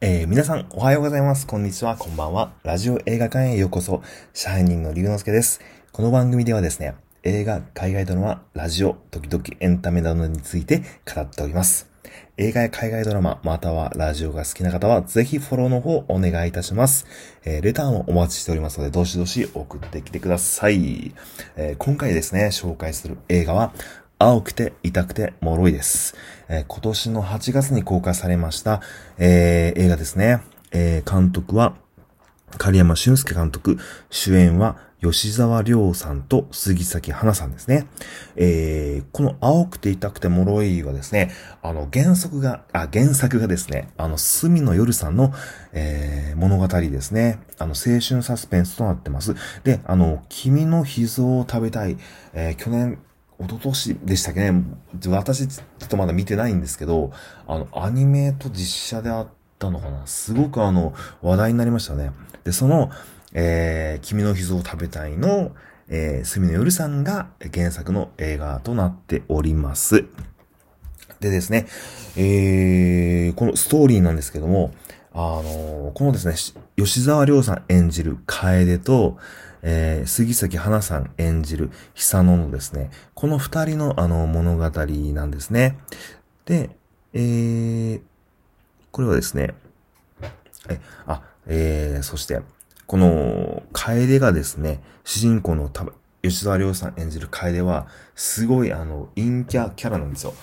えー、皆さん、おはようございます。こんにちは。こんばんは。ラジオ映画館へようこそ。支配人の龍之介です。この番組ではですね、映画、海外ドラマ、ラジオ、時々エンタメなどについて語っております。映画や海外ドラマ、またはラジオが好きな方は、ぜひフォローの方お願いいたします。えー、レターもお待ちしておりますので、どしどし送ってきてください。えー、今回ですね、紹介する映画は、青くて痛くて脆いです。えー、今年の8月に公開されました、えー、映画ですね。えー、監督は、狩山俊介監督、主演は吉沢亮さんと杉咲花さんですね。えー、この青くて痛くて脆いはですね、あの原作が、あ、原作がですね、あの、隅野夜さんの、えー、物語ですね。あの、青春サスペンスとなってます。で、あの、君の秘蔵を食べたい、えー、去年、一昨年でしたっけね。私、ちょっとまだ見てないんですけど、あの、アニメと実写であったのかな。すごくあの、話題になりましたね。で、その、えー、君の秘蔵を食べたいの、えー、隅野夜さんが原作の映画となっております。でですね、えー、このストーリーなんですけども、あのー、このですね、吉沢亮さん演じる楓と、えー、杉咲花さん演じる久野のですね、この二人のあの物語なんですね。で、えー、これはですね、え、あ、えー、そして、この、楓がですね、主人公の吉沢亮さん演じる楓は、すごいあの、陰キャキャラなんですよ。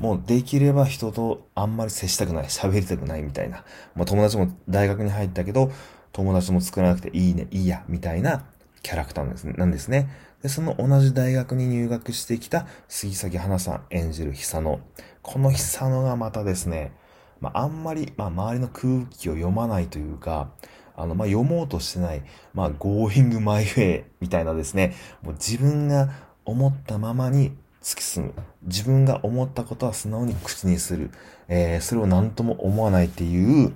もうできれば人とあんまり接したくない、喋りたくないみたいな。もう友達も大学に入ったけど、友達も作らなくていいね、いいや、みたいなキャラクターなんですね。ですね。で、その同じ大学に入学してきた杉咲花さん演じる久野。この久野がまたですね、まあ、あんまり、まあ、周りの空気を読まないというか、あの、まあ、読もうとしてない、まあ、going my way みたいなですね、もう自分が思ったままに突き進む。自分が思ったことは素直に口にする。えー、それを何とも思わないっていう、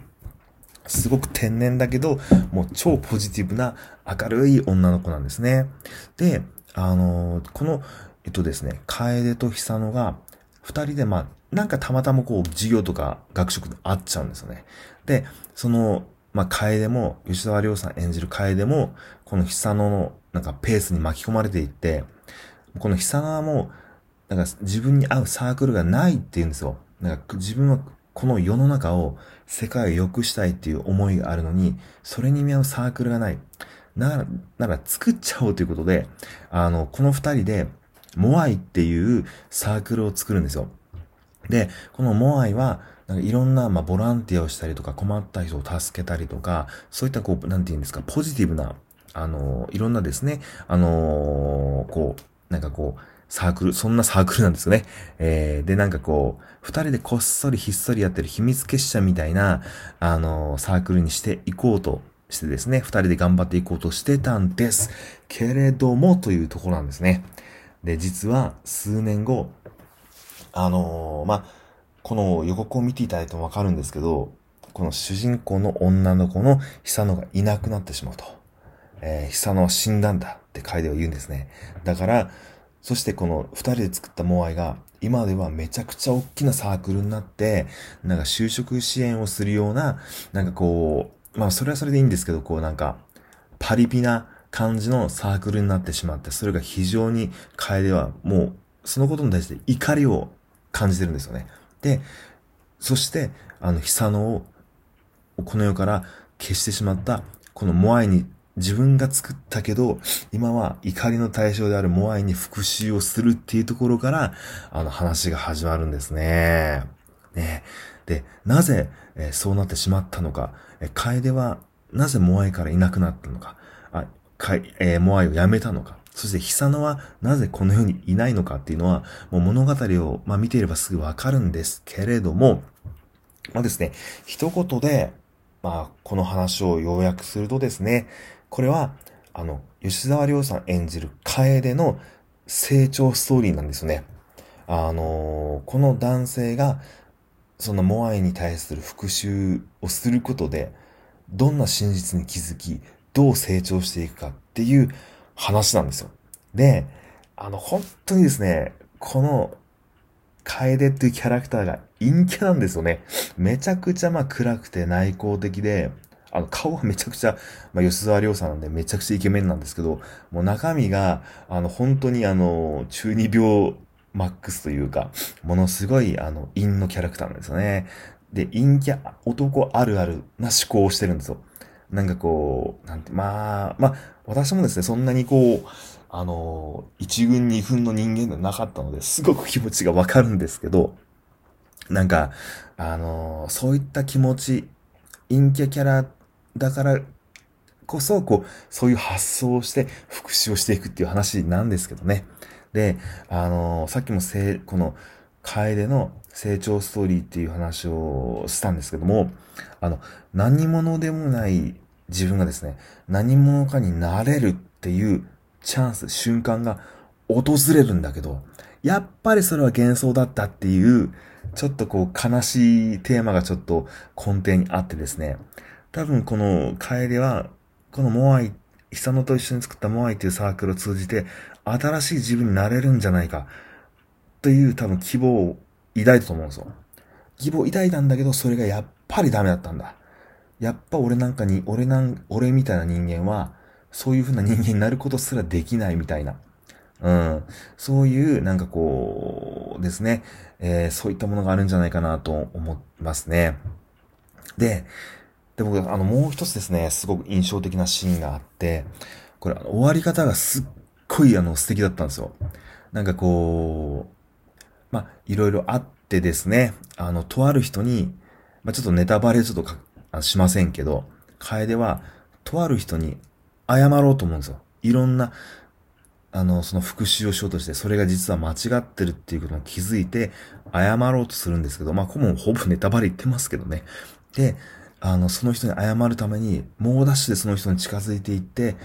すごく天然だけど、もう超ポジティブな明るい女の子なんですね。で、あのー、この、えっとですね、楓と久野が、二人でまあ、なんかたまたまこう、授業とか学食で会っちゃうんですよね。で、その、まあ、楓も、吉沢亮さん演じる楓も、この久野の、なんかペースに巻き込まれていって、この久野はもう、なんか自分に合うサークルがないって言うんですよ。なんか自分はこの世の中を、世界を良くしたいっていう思いがあるのに、それに見合うサークルがない。なら、なら作っちゃおうということで、あの、この二人で、モアイっていうサークルを作るんですよ。で、このモアイは、なんかいろんな、まあ、ボランティアをしたりとか、困った人を助けたりとか、そういったこう、なんて言うんですか、ポジティブな、あの、いろんなですね、あのこう、なんかこう、サークル、そんなサークルなんですよね。えー、で、なんかこう、二人でこっそりひっそりやってる秘密結社みたいな、あのー、サークルにしていこうとしてですね、二人で頑張っていこうとしてたんです。けれども、というところなんですね。で、実は、数年後、あのー、まあ、この予告を見ていただいてもわかるんですけど、この主人公の女の子の久野がいなくなってしまうと。えー、久野は死んだんだって楓は言うんですね。だから、そしてこの二人で作ったモアイが、今ではめちゃくちゃ大きなサークルになって、なんか就職支援をするような、なんかこう、まあそれはそれでいいんですけど、こうなんか、パリピな感じのサークルになってしまって、それが非常に楓はもう、そのことに対して怒りを感じてるんですよね。で、そして、あの、久野を、この世から消してしまった、このモアイに自分が作ったけど、今は怒りの対象であるモアイに復讐をするっていうところから、あの話が始まるんですね。ね。で、なぜ、えー、そうなってしまったのか、えー、楓はなぜモアイからいなくなったのか、あ、か、えー、モアイを辞めたのか、そして久野はなぜこの世にいないのかっていうのは、もう物語を、まあ、見ていればすぐわかるんですけれども、まあですね、一言で、まあ、この話を要約するとですね、これは、あの、吉沢亮さん演じる楓の成長ストーリーなんですよね。あのこの男性が、そのモアイに対する復讐をすることで、どんな真実に気づき、どう成長していくかっていう話なんですよ。で、あの、本当にですね、この、楓っていうキャラクターが陰キャなんですよね。めちゃくちゃまあ暗くて内向的で、あの、顔はめちゃくちゃ、まあ、吉沢亮さんなんでめちゃくちゃイケメンなんですけど、もう中身が、あの、本当にあの、中二病マックスというか、ものすごい、あの、陰のキャラクターなんですよね。で、陰キャ、男あるあるな思考をしてるんですよ。なんかこう、なんて、まあ、まあ、私もですね、そんなにこう、あの、一軍二分の人間ではなかったので、すごく気持ちがわかるんですけど、なんか、あの、そういった気持ち、陰キャキャラだからこそ、こう、そういう発想をして復讐をしていくっていう話なんですけどね。で、あの、さっきもせこの、楓の成長ストーリーっていう話をしたんですけども、あの、何者でもない自分がですね、何者かになれるっていうチャンス、瞬間が訪れるんだけど、やっぱりそれは幻想だったっていう、ちょっとこう悲しいテーマがちょっと根底にあってですね、多分この楓は、このモアイ、久野と一緒に作ったモアイっていうサークルを通じて、新しい自分になれるんじゃないか、という多分希望を抱いたと思うんですよ。希望を抱いたんだけど、それがやっぱりダメだったんだ。やっぱ俺なんかに、俺なん、俺みたいな人間は、そういう風な人間になることすらできないみたいな。うん。そういう、なんかこう、ですね、えー、そういったものがあるんじゃないかなと思いますね。で、で、僕、あの、もう一つですね、すごく印象的なシーンがあって、これ、あの終わり方がすっごい、あの、素敵だったんですよ。なんかこう、まあ、いろいろあってですね、あの、とある人に、まあ、ちょっとネタバレちょっとかしませんけど、楓は、とある人に謝ろうと思うんですよ。いろんな、あの、その復讐をしようとして、それが実は間違ってるっていうことに気づいて、謝ろうとするんですけど、まあ、こもほぼネタバレ言ってますけどね。で、あの、その人に謝るために、猛ダッシュでその人に近づいていって、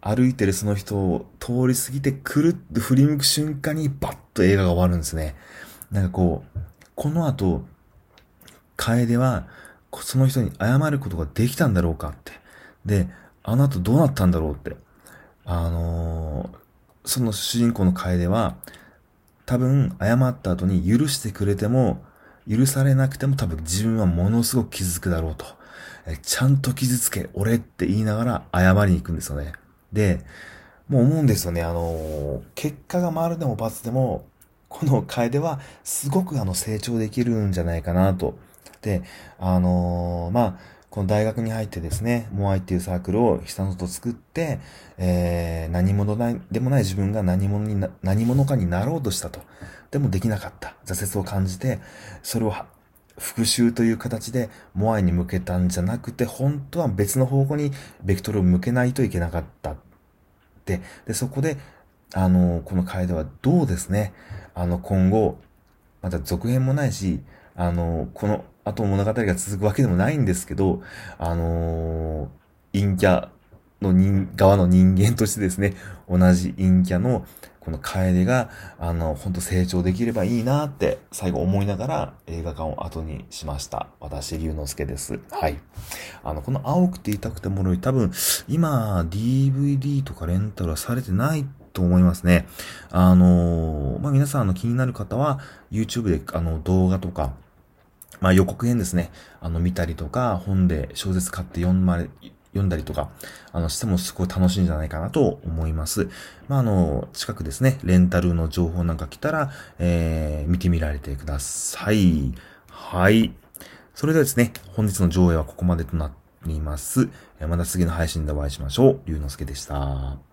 歩いてるその人を通り過ぎてくるって振り向く瞬間にバッと映画が終わるんですね。なんかこう、この後、楓は、その人に謝ることができたんだろうかって。で、あの後どうなったんだろうって。あのー、その主人公の楓は、多分謝った後に許してくれても、許されなくても多分自分はものすごく傷つくだろうと。えちゃんと傷つけ、俺って言いながら謝りに行くんですよね。で、もう思うんですよね。あの、結果が丸でも罰でも、この楓はすごくあの成長できるんじゃないかなと。で、あのー、まあ、この大学に入ってですね、モアイっていうサークルを久野と作って、えー、何者でもない自分が何者にな、何者かになろうとしたと。でもできなかった。挫折を感じて、それを復讐という形でモアイに向けたんじゃなくて、本当は別の方向にベクトルを向けないといけなかった。で、でそこで、あの、この楓はどうですね、あの、今後、また続編もないし、あの、この後物語が続くわけでもないんですけど、あの陰キャの人、側の人間としてですね、同じ陰キャのこの楓が、あの、ほんと成長できればいいなって最後思いながら映画館を後にしました。私、龍之介です。はい。あの、この青くて痛くてもろい、多分、今、DVD とかレンタルはされてないと思いますね。あのまあ、皆さん、あの、気になる方は、YouTube で、あの、動画とか、まあ、予告編ですね。あの、見たりとか、本で小説買って読まれ、読んだりとか、あの、してもすごい楽しいんじゃないかなと思います。まあ、あの、近くですね、レンタルの情報なんか来たら、えー、見てみられてください。はい。それではですね、本日の上映はここまでとなっています。また次の配信でお会いしましょう。龍之介でした。